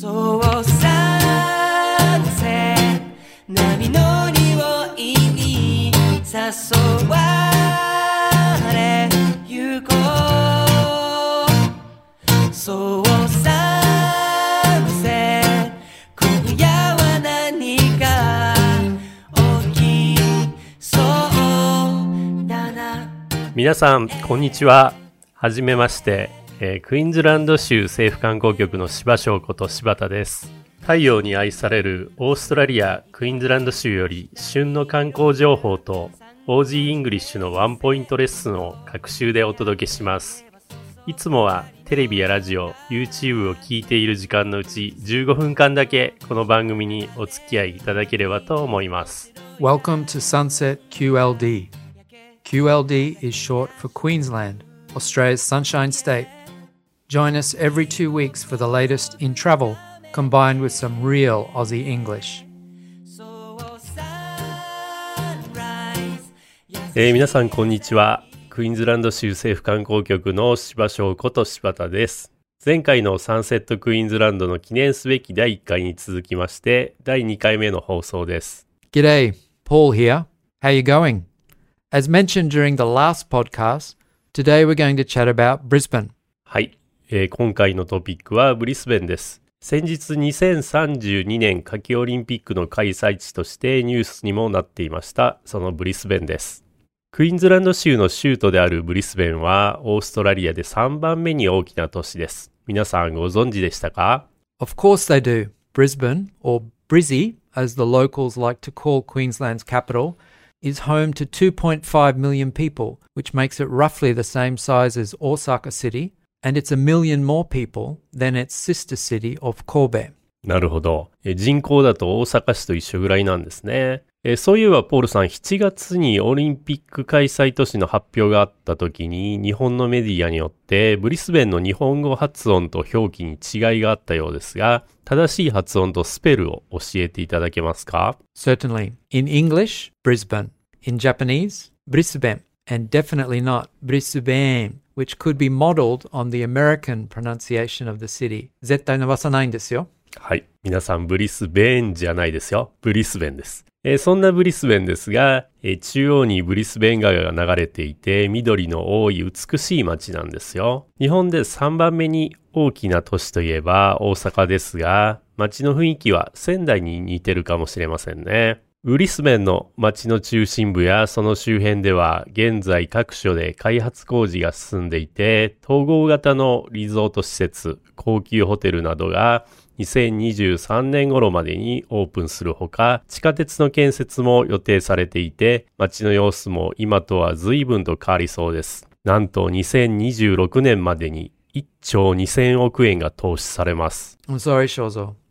そうさせ波の匂いに誘われゆこうそうさせ今夜は何か起きそうだな皆さん、こんにちは。はじめまして、えークイーンズランド州政府観光局の柴翔こと柴田です。太陽に愛されるオーストラリア・クイーンズランド州より旬の観光情報と OG イングリッシュのワンポイントレッスンを隔週でお届けします。いつもはテレビやラジオ、YouTube を聞いている時間のうち15分間だけこの番組にお付き合いいただければと思います。Welcome to Sunset QLD. QLD is short for Queensland, Australia's Sunshine State. Join us every two weeks for the latest in travel, combined with some real Aussie English. えー皆さんこんにちは。クイーンズランド州政府観光局の柴翔こと柴田です。前回のサンセットクイーンズランドの記念すべき第1回に続きまして、第2回目の放送です。G'day, Paul here. How you going? As mentioned during the last podcast, today we're going to chat about Brisbane. はい、えー今回のトピックはブリスベンです。先日2032年夏季オリンピックの開催地としてニュースにもなっていました、そのブリスベンです。クイーンズランド州の州都であるブリスベンはオーストラリアで3番目に大きな都市です。皆さんご存知でしたか Of course they do. Brisbane, or Brizzy, as the locals like to call Queensland's capital, is home to 2.5 million people, which makes it roughly the same size as Osaka City, and it's a million more people than its sister city of Kobe. なるほど。え人口だと大阪市と一緒ぐらいなんですね。えそういえばポールさん、7月にオリンピック開催都市の発表があった時に、日本のメディアによって、ブリスベンの日本語発音と表記に違いがあったようですが、正しい発音とスペルを教えていただけますか Certainly. In English, Brisbane. In Japanese, Brisbane. And definitely not Brisbane, which could be modeled on the American pronunciation of the city. 絶対伸ばさないんですよ。はい。皆さん、ブリスベンじゃないですよ。ブリスベンです。えーそんなブリスベンですが、えー中央にブリスベン川が流れていて、緑の多い美しい街なんですよ。日本で3番目に大きな都市といえば大阪ですが、街の雰囲気は仙台に似てるかもしれませんね。ブリスベンの街の中心部やその周辺では現在各所で開発工事が進んでいて統合型のリゾート施設、高級ホテルなどが2023年頃までにオープンするほか地下鉄の建設も予定されていて街の様子も今とは随分と変わりそうです。なんと2026年までに1兆2000億円が投資されます。I'm sorry,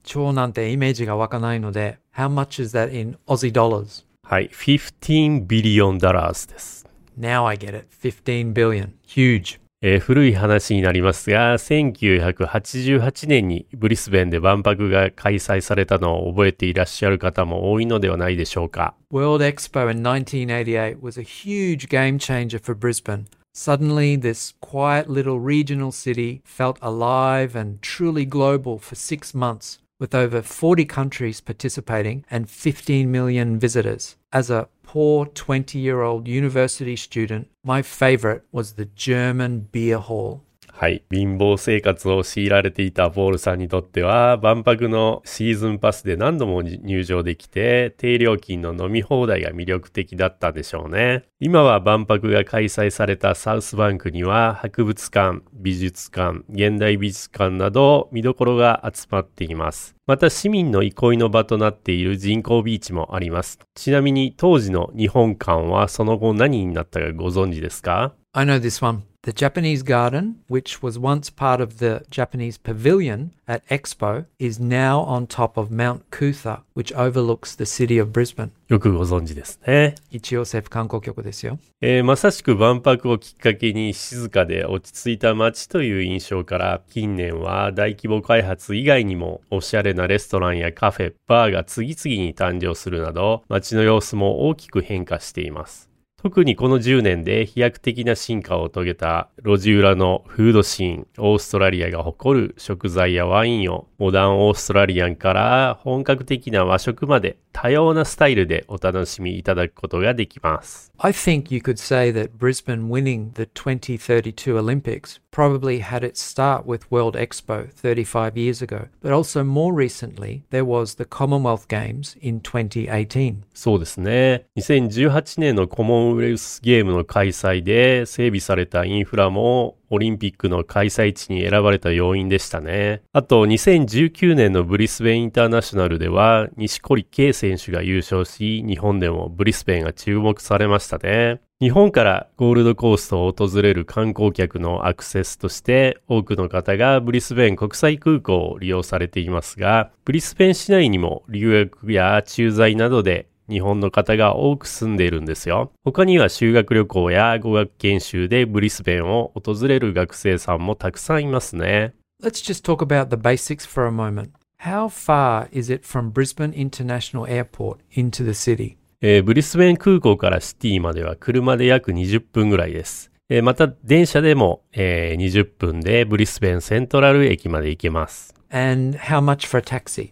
兆なんてイメージが湧かないので、How much is that in Aussie dollars? はい、15 billion dollars です。Now I get it. 15 billion. Huge. えー、古い話になりますが、1988年にブリスベンで万博が開催されたのを覚えていらっしゃる方も多いのではないでしょうか。World Expo in 1988 was a huge game changer for Brisbane. Suddenly, this quiet little regional city felt alive and truly global for six months with over 40 countries participating and 15 million visitors. As a poor 20 year old university student, my favorite was the German beer hall. はい。貧乏生活を強いられていたポールさんにとっては、万博のシーズンパスで何度も入場できて、低料金の飲み放題が魅力的だったでしょうね。今は万博が開催されたサウスバンクには、博物館、美術館、現代美術館など見どころが集まっています。また市民の憩いの場となっている人工ビーチもあります。ちなみに当時の日本館はその後何になったかご存知ですか？I know this one. The Japanese garden, which was once part of the Japanese pavilion at Expo, is now on top of Mount Kutha, which overlooks the city of Brisbane. よくご存知ですね。一応政府観光局ですよ。えーまさしく万博をきっかけに静かで落ち着いた街という印象から近年は大規模開発以外にもおしゃれなレストランやカフェ、バーが次々に誕生するなど街の様子も大きく変化しています。特にこの10年で飛躍的な進化を遂げた路地裏のフードシーン、オーストラリアが誇る食材やワインをモダンオーストラリアンから本格的な和食まで多様なスタイルでお楽しみいただくことができます。I think you could say that Brisbane winning the 2032 Olympics probably had its start with World Expo 35 years ago, but also more recently there was the Commonwealth Games in 2018. そうですね。2018年のコモンウェルスゲームの開催で整備されたインフラもオリンピックの開催地に選ばれた要因でしたね。あと2019年のブリスベンインターナショナルでは西堀圭選手が優勝し、日本でもブリスベンが注目されましたね。日本からゴールドコーストを訪れる観光客のアクセスとして多くの方がブリスベン国際空港を利用されていますが、ブリスベン市内にも留学や駐在などで日本の方が多く住んでいるんですよ。他には修学旅行や語学研修でブリスベンを訪れる学生さんもたくさんいますね。Let's just talk about the basics for a moment. How far is it from Brisbane International Airport into the city? えーブリスベン空港からシティまでは車で約20分ぐらいです。えーまた電車でも、えー20分でブリスベンセントラル駅まで行けます。And how much for a taxi?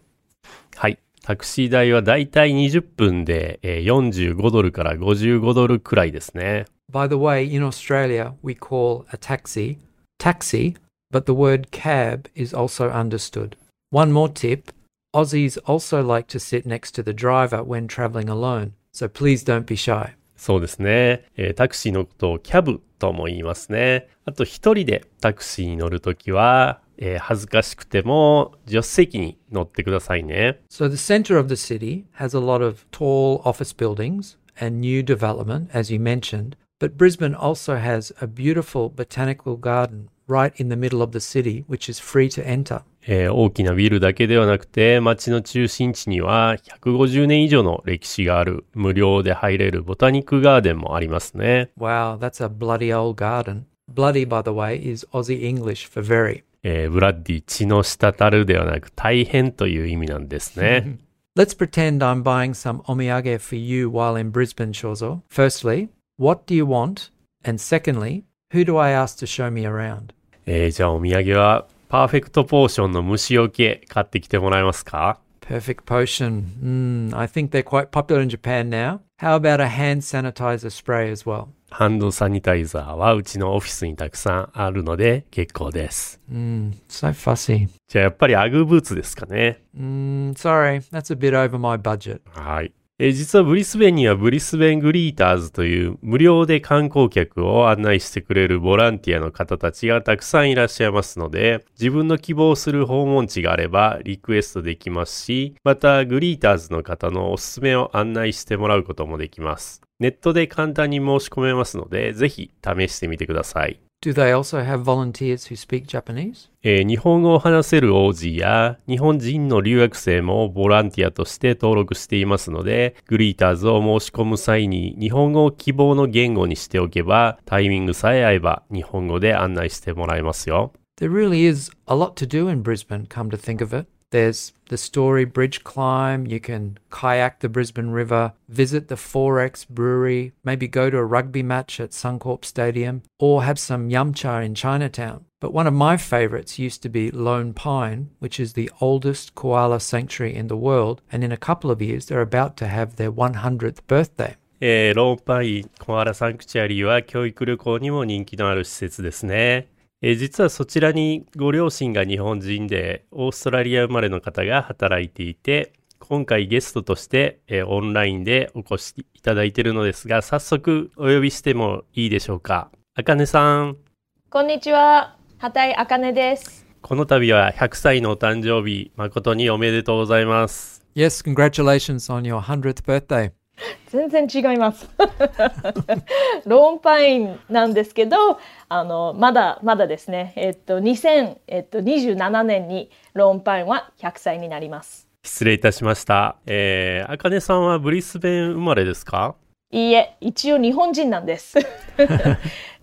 はい。タクシー代はだいたい20分で、えー45ドルから55ドルくらいですね。By the way, in Australia, we call a taxi taxi, but the word cab is also understood. One more tip Aussies also like to sit next to the driver when travelling alone, so please don't be shy. そうですね。えータクシーのことをキャブとも言いますね。あと一人でタクシーに乗るときは、えー恥ずかしくても助手席に乗ってくださいね。So the centre of the city has a lot of tall office buildings and new development, as you mentioned, but Brisbane also has a beautiful botanical garden right in the middle of the city, which is free to enter. えー大きなビルだけではなくて街の中心地には150年以上の歴史がある無料で入れるボタニックガーデンもありますね。Wow, that's a bloody old garden. Bloody, by the way, is Aussie English for very. えーブラッディ血の滴るではなく大変という意味なんですね。Let's pretend I'm buying some omiyage for you while in Brisbane, Shozo. Firstly, what do you want? And secondly, who do I ask to show me around? えーじゃあお土産はパーフェクトポーションの虫除け買ってきてもらえますか Perfect potion. Mm, I think they're quite popular in Japan now. How about a hand sanitizer spray as well? ハンドサニタイザーはうちのオフィスにたくさんあるので結構です。Mm, so fussy. じゃあやっぱりアグブーツですかね。Mm, sorry, that's a bit over my budget. はい。えー実はブリスベンにはブリスベングリーターズという無料で観光客を案内してくれるボランティアの方たちがたくさんいらっしゃいますので、自分の希望する訪問地があればリクエストできますし、またグリーターズの方のおすすめを案内してもらうこともできます。ネットで簡単に申し込めますので、ぜひ試してみてください。Do they also have volunteers who speak Japanese? えー日本語を話せる OG や日本人の留学生もボランティアとして登録していますので、グリーターズを申し込む際に日本語を希望の言語にしておけば、タイミングさえ合えば日本語で案内してもらえますよ。There really is a lot to do in Brisbane, come to think of it. There's the Story Bridge Climb. You can kayak the Brisbane River, visit the Forex Brewery, maybe go to a rugby match at Suncorp Stadium, or have some yum cha in Chinatown. But one of my favorites used to be Lone Pine, which is the oldest koala sanctuary in the world, and in a couple of years they're about to have their 100th birthday. えー、ローンパイコアラサンクチュアリは教育旅行にも人気のある施設ですね。えー実はそちらにご両親が日本人でオーストラリア生まれの方が働いていて、今回ゲストとして、えーオンラインでお越しいただいているのですが、早速お呼びしてもいいでしょうか。あかねさん、こんにちは、畑井あかねです。この度は100歳のお誕生日、誠におめでとうございます。Yes, congratulations on your 100th birthday. 全然違います。ローンパインなんですけど、あのまだまだですね。えっと2027年にローンパインは100歳になります。失礼いたしました。えー、あかねさんはブリスベン生まれですか？いいえ、一応日本人なんです。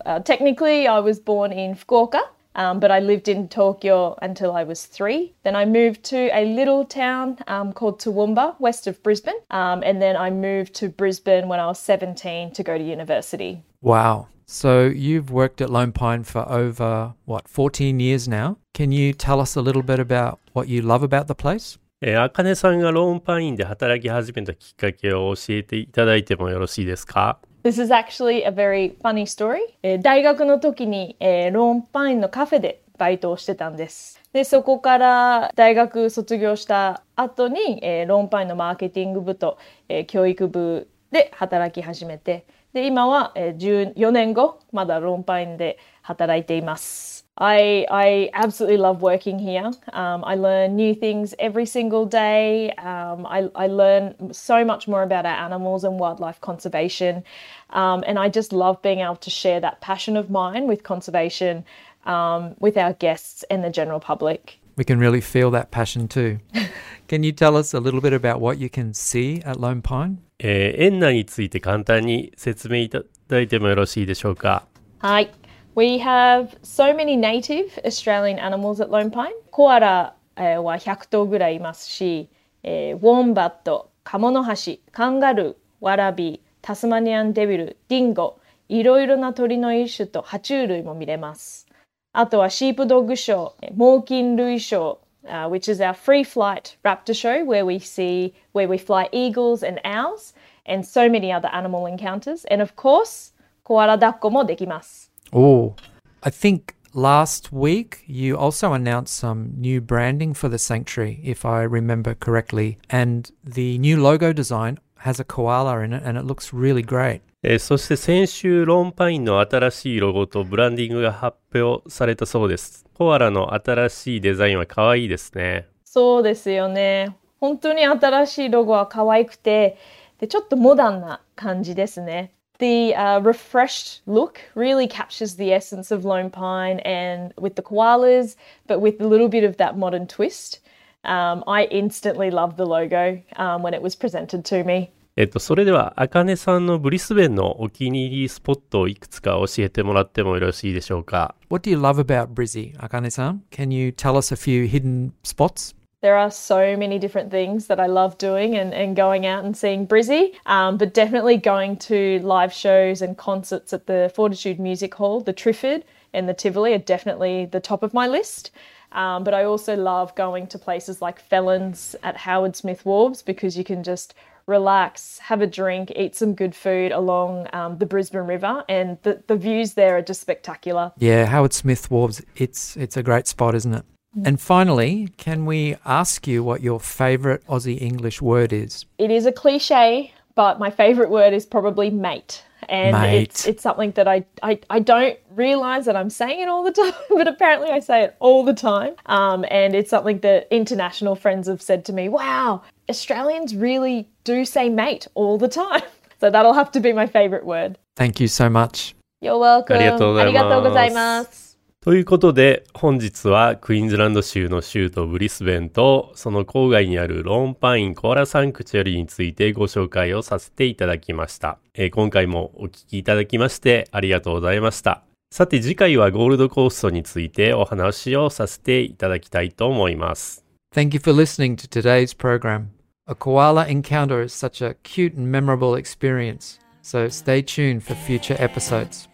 uh, technically, I was born in Fukuoka Um, but I lived in Tokyo until I was three. Then I moved to a little town um, called Toowoomba, west of Brisbane. Um, and then I moved to Brisbane when I was 17 to go to university. Wow. So you've worked at Lone Pine for over, what, 14 years now? Can you tell us a little bit about what you love about the place? えー、あかねさんがローンパインで働き始めたきっかけを教えていただいてもよろしいですか This is actually a very funny story. えー大学の時に、えーローンパインのカフェでバイトをしてたんです。で、そこから大学卒業した後に、えーローンパインのマーケティング部と、えー教育部で働き始めて、で、今は、えー14年後、まだローンパインで働いています。I, I absolutely love working here. Um, I learn new things every single day. Um, I, I learn so much more about our animals and wildlife conservation. Um, and I just love being able to share that passion of mine with conservation um, with our guests and the general public. We can really feel that passion too. can you tell us a little bit about what you can see at Lone Pine? えー園内について簡単に説明いただいてもよろしいでしょうか？Hi. We have so many native Australian animals at Lone Pine. コアラ、えーは100頭ぐらいいますし、えーウォンバット、カモノハシ、カンガルー、ワラビー、タスマニアンデビル、ディンゴ、いろいろな鳥の一種と爬虫類も見れます。あとはシープドッグショー、猛禽類ショー、uh, which is our free flight raptor show where we see where we fly eagles and owls and so many other animal encounters. And of course, koala mo dekimasu. Oh, I think last week you also announced some new branding for the sanctuary, if I remember correctly. And the new logo design has a koala in it and it looks really great. えーそして先週ローンパインの新しいロゴとブランディングが発表されたそうです。コアラの新しいデザインは可愛いですね。そうですよね。本当に新しいロゴは可愛くて、でちょっとモダンな感じですね。The uh, refreshed look really captures the essence of Lone Pine and with the koalas, but with a little bit of that modern twist. Um, I instantly loved the logo um, when it was presented to me. えっと、それでは、あかねさんのブリスベンのお気に入りスポットをいくつか教えてもらってもよろしいでしょうか。 What do you love about Brizzy, Akane-san? Can you tell us a few hidden spots? There are so many different things that I love doing and, and going out and seeing Brizzy, um, but definitely going to live shows and concerts at the Fortitude Music Hall, the Triffid, and the Tivoli are definitely the top of my list. Um, but I also love going to places like Felons at Howard Smith Wharves because you can just relax, have a drink, eat some good food along um, the Brisbane River, and the, the views there are just spectacular. Yeah, Howard Smith Wharves. It's it's a great spot, isn't it? And finally, can we ask you what your favorite Aussie English word is? it is a cliche, but my favorite word is probably mate. And Mate. it's it's something that I, I I don't realize that I'm saying it all the time, but apparently I say it all the time. Um, and it's something that international friends have said to me, wow, Australians really do say mate all the time. So that'll have to be my favorite word. Thank you so much. You're welcome. ありがとうございます。ありがとうございます。ということで、本日はクイーンズランド州の州都ブリスベンと、その郊外にあるローンパインコアラサンクチュアリについてご紹介をさせていただきました。えー今回もお聞きいただきましてありがとうございました。さて次回はゴールドコーストについてお話をさせていただきたいと思います。Thank you for listening to today's program. A koala encounter is such a cute and memorable experience. So stay tuned for future episodes.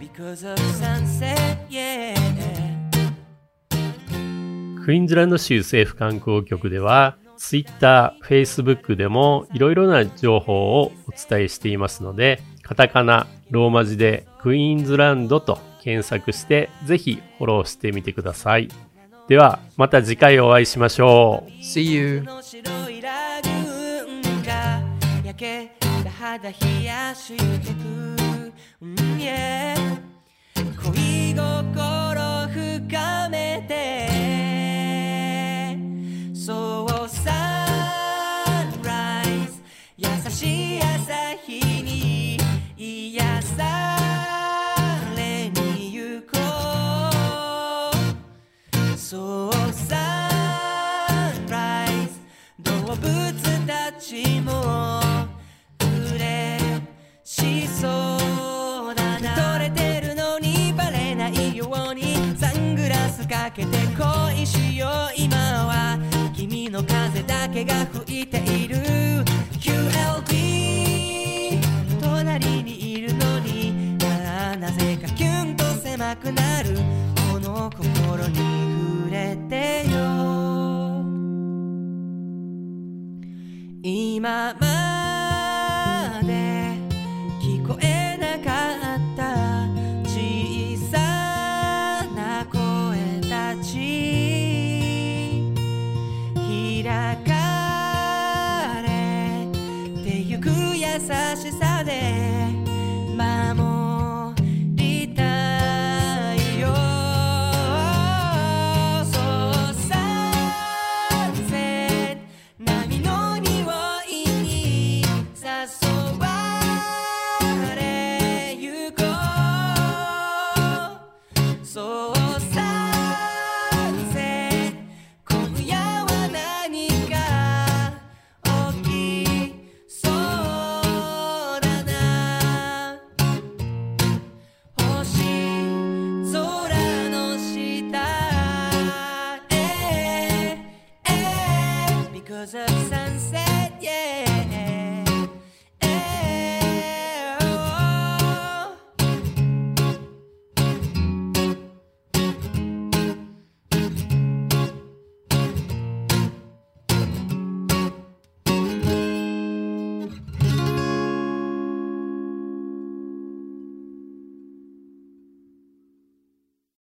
Because of sunset, yeah. クイーンズランド州政府観光局では、Twitter、Facebook でもいろいろな情報をお伝えしていますので、カタカナ、ローマ字でクイーンズランドと検索して、ぜひフォローしてみてください。では、また次回お会いしましょう。See you. 肌冷やしてく、うん yeah 恋心なぜかキュンと狭くなる。この心に触れてよ。今まで